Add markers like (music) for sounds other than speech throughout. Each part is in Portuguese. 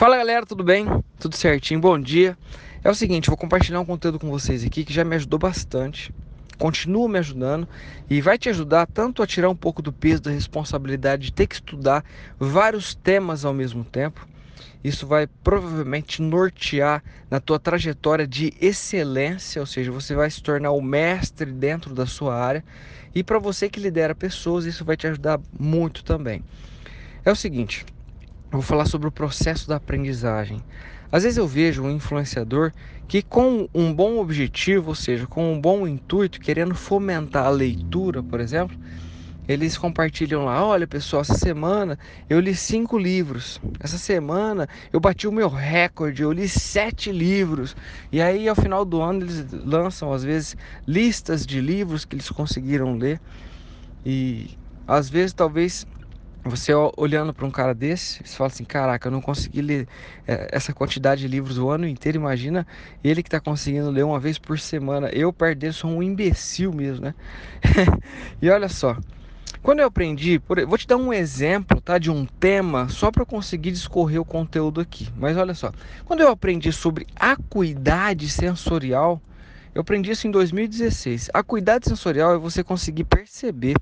Fala galera, tudo bem? Tudo certinho? Bom dia. É o seguinte, vou compartilhar um conteúdo com vocês aqui que já me ajudou bastante, continua me ajudando e vai te ajudar tanto a tirar um pouco do peso da responsabilidade de ter que estudar vários temas ao mesmo tempo. Isso vai provavelmente nortear na tua trajetória de excelência, ou seja, você vai se tornar o mestre dentro da sua área. E para você que lidera pessoas, isso vai te ajudar muito também. É o seguinte, vou falar sobre o processo da aprendizagem. Às vezes eu vejo um influenciador que, com um bom objetivo, ou seja, com um bom intuito, querendo fomentar a leitura, por exemplo, eles compartilham lá: olha pessoal, essa semana eu li cinco livros, essa semana eu bati o meu recorde, eu li sete livros. E aí, ao final do ano, eles lançam, às vezes, listas de livros que eles conseguiram ler. E às vezes, talvez você olhando para um cara desse, você fala assim: caraca, eu não consegui ler é, essa quantidade de livros o ano inteiro. Imagina ele que está conseguindo ler uma vez por semana. Eu perder sou um imbecil mesmo, né? (laughs) e olha só, quando eu aprendi, por, vou te dar um exemplo, tá, de um tema só para conseguir discorrer o conteúdo aqui. Mas olha só, quando eu aprendi sobre acuidade sensorial, eu aprendi isso em 2016. A cuidado sensorial é você conseguir perceber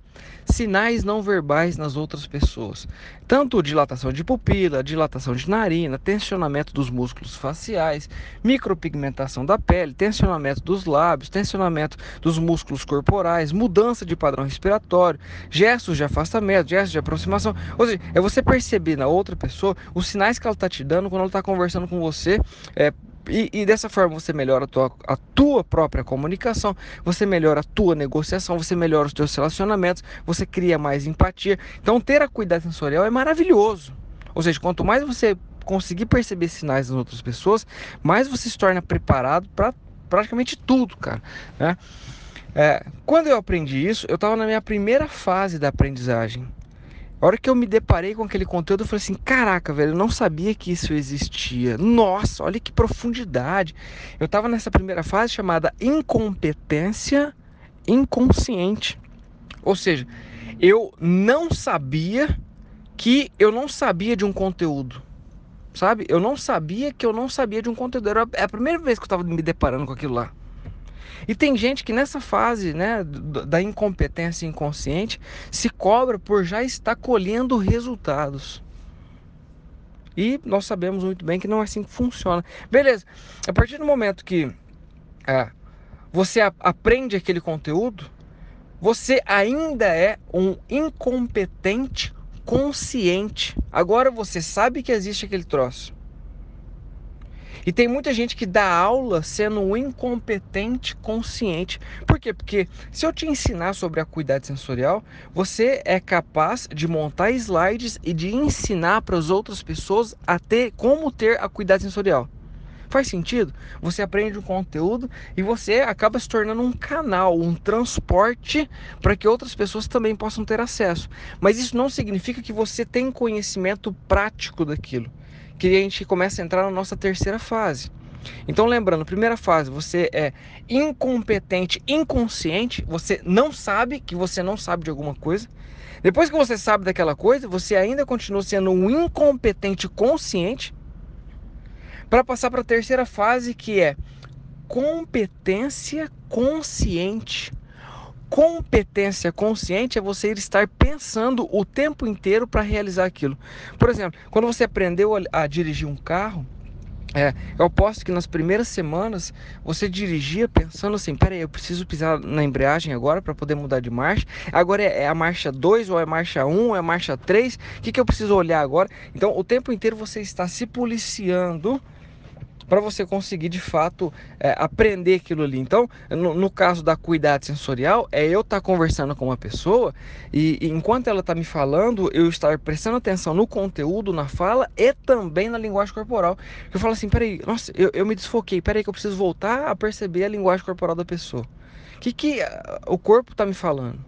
sinais não verbais nas outras pessoas. Tanto dilatação de pupila, dilatação de narina, tensionamento dos músculos faciais, micropigmentação da pele, tensionamento dos lábios, tensionamento dos músculos corporais, mudança de padrão respiratório, gestos de afastamento, gestos de aproximação. Ou seja, é você perceber na outra pessoa os sinais que ela está te dando quando ela está conversando com você. É, e, e, dessa forma você melhora a tua, a tua própria comunicação, você melhora a tua negociação, você melhora os teus relacionamentos, você cria mais empatia. Então ter a cuidado sensorial é maravilhoso. Ou seja, quanto mais você conseguir perceber sinais das outras pessoas, mais você se torna preparado para praticamente tudo, cara. Né? É, quando eu aprendi isso, eu estava na minha primeira fase da aprendizagem. A hora que eu me deparei com aquele conteúdo, eu falei assim: caraca, velho, eu não sabia que isso existia. Nossa, olha que profundidade. Eu estava nessa primeira fase chamada incompetência inconsciente. Ou seja, eu não sabia que eu não sabia de um conteúdo. Sabe? Eu não sabia que eu não sabia de um conteúdo. Era a primeira vez que eu estava me deparando com aquilo lá. E tem gente que nessa fase né, da incompetência inconsciente se cobra por já estar colhendo resultados. E nós sabemos muito bem que não é assim que funciona. Beleza, a partir do momento que é, você aprende aquele conteúdo, você ainda é um incompetente consciente. Agora você sabe que existe aquele troço. E tem muita gente que dá aula sendo um incompetente consciente. Por quê? Porque se eu te ensinar sobre a acuidade sensorial, você é capaz de montar slides e de ensinar para as outras pessoas a ter como ter acuidade sensorial. Faz sentido? Você aprende um conteúdo e você acaba se tornando um canal, um transporte para que outras pessoas também possam ter acesso. Mas isso não significa que você tem conhecimento prático daquilo que a gente começa a entrar na nossa terceira fase. Então, lembrando, primeira fase, você é incompetente, inconsciente, você não sabe que você não sabe de alguma coisa. Depois que você sabe daquela coisa, você ainda continua sendo um incompetente consciente. Para passar para a terceira fase, que é competência consciente. Competência consciente é você estar pensando o tempo inteiro para realizar aquilo. Por exemplo, quando você aprendeu a, dirigir um carro, é, eu aposto que nas primeiras semanas você dirigia pensando assim: peraí, eu preciso pisar na embreagem agora para poder mudar de marcha. Agora é, é a marcha 2 ou é a marcha 1 ou é a marcha 3? O que, que eu preciso olhar agora? Então, o tempo inteiro você está se policiando para você conseguir de fato é, aprender aquilo ali. Então, no, no, caso da cuidado sensorial, é eu estar tá conversando com uma pessoa e, e enquanto ela está me falando, eu estar prestando atenção no conteúdo, na fala e também na linguagem corporal. Eu falo assim, peraí, nossa, eu, eu me desfoquei, peraí que eu preciso voltar a perceber a linguagem corporal da pessoa. O que, que uh, o corpo está me falando?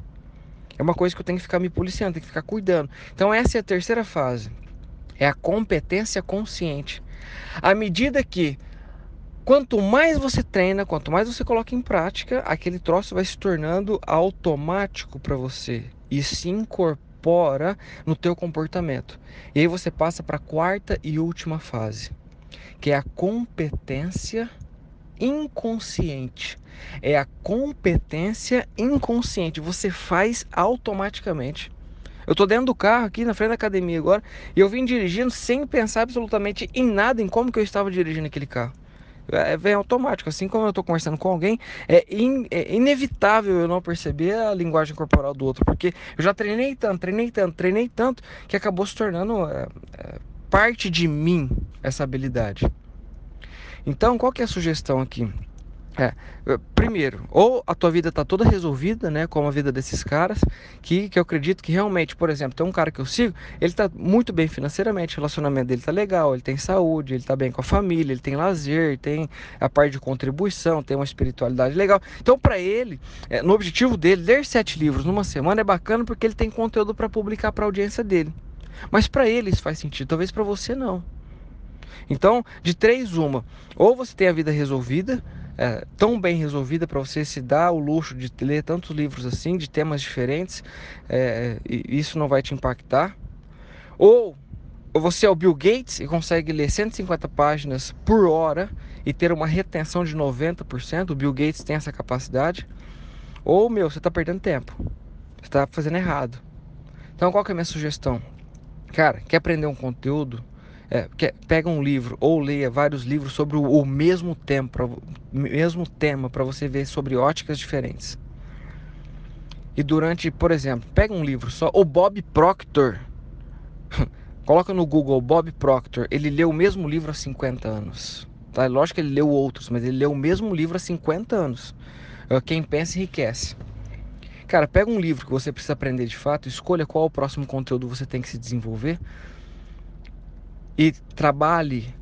É uma coisa que eu tenho que ficar me policiando, tenho que ficar cuidando. Então essa é a terceira fase. É a competência consciente. À medida que quanto mais você treina, quanto mais você coloca em prática, aquele troço vai se tornando automático para você e se incorpora no teu comportamento. E aí você passa para a quarta e última fase, que é a competência inconsciente. É a competência inconsciente. Você faz automaticamente. Eu tô dentro do carro aqui na frente da academia agora e eu vim dirigindo sem pensar absolutamente em nada em como que eu estava dirigindo aquele carro. É, vem automático, assim como eu estou conversando com alguém, é, in, é, inevitável eu não perceber a linguagem corporal do outro, porque eu já treinei tanto, treinei tanto, treinei tanto, que acabou se tornando é, é parte de mim essa habilidade. Então, qual que é a sugestão aqui? É, primeiro, ou a tua vida está toda resolvida, né, como a vida desses caras, que, que eu acredito que realmente, por exemplo, tem um cara que eu sigo, ele está muito bem financeiramente, o relacionamento dele está legal, ele tem saúde, ele está bem com a família, ele tem lazer, tem a parte de contribuição, tem uma espiritualidade legal. Então, para ele, é, no objetivo dele, ler sete livros numa semana é bacana porque ele tem conteúdo para publicar para a audiência dele. Mas para ele isso faz sentido, talvez para você não. Então, de três, uma. Ou você tem a vida resolvida, é, tão bem resolvida para você se dar o luxo de ler tantos livros assim, de temas diferentes, é, e isso não vai te impactar. Ou você é o Bill Gates e consegue ler 150 páginas por hora e ter uma retenção de 90%. O Bill Gates tem essa capacidade. Ou, meu, você está perdendo tempo. Você está fazendo errado. Então, qual que é a minha sugestão? Cara, quer aprender um conteúdo? É, pega um livro ou leia vários livros sobre o, o mesmo tema, pra, mesmo tema para você ver sobre óticas diferentes. E durante, por exemplo, pega um livro só, o Bob Proctor. (laughs) Coloca no Google Bob Proctor, ele leu o mesmo livro há 50 anos. Tá? Lógico que ele leu outros, mas ele leu o mesmo livro há 50 anos. É, quem pensa enriquece. Cara, pega um livro que você precisa aprender de fato, escolha qual o próximo conteúdo você tem que se desenvolver e trabalhe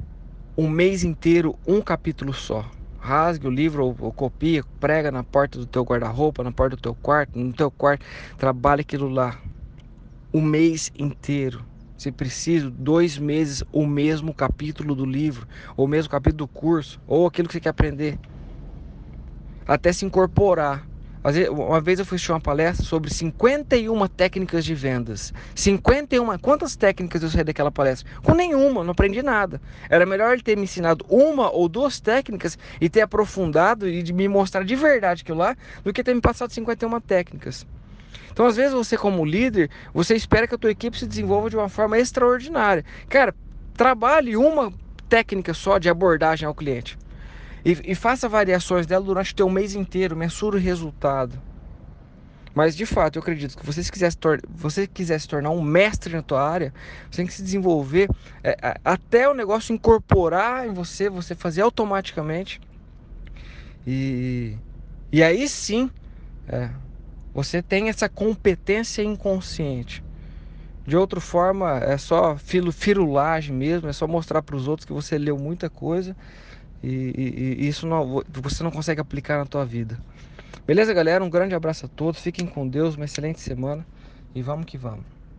um mês inteiro um capítulo só. Rasgue o livro ou, ou copia, prega na porta do teu guarda-roupa, na porta do teu quarto, no teu quarto, trabalhe aquilo lá o mês inteiro. Se preciso, dois meses, o mesmo capítulo do livro, ou o mesmo capítulo do curso, ou aquilo que você quer aprender. Até se incorporar uma vez eu fui uma palestra sobre 51 técnicas de vendas. 51. Quantas técnicas eu saí daquela palestra? Com nenhuma, não aprendi nada. Era melhor ele ter me ensinado uma ou duas técnicas e ter aprofundado e me mostrar de verdade aquilo lá, do que ter me passado 51 técnicas. Então, às vezes, você como líder, você espera que a tua equipe se desenvolva de uma forma extraordinária. Cara, trabalhe uma técnica só de abordagem ao cliente. E, e faça variações dela durante o teu mês inteiro, mensura o resultado. Mas de fato, eu acredito que você, se quiser, se você quiser se tornar um mestre na tua área, você tem que se desenvolver é, até o negócio incorporar em você, você fazer automaticamente. E, e aí sim, é, você tem essa competência inconsciente. De outra forma, é só firulagem mesmo, é só mostrar para os outros que você leu muita coisa e, e, e, isso não, você não consegue aplicar na tua vida. Beleza, galera? Um grande abraço a todos. Fiquem com Deus. Uma excelente semana. E vamos que vamos.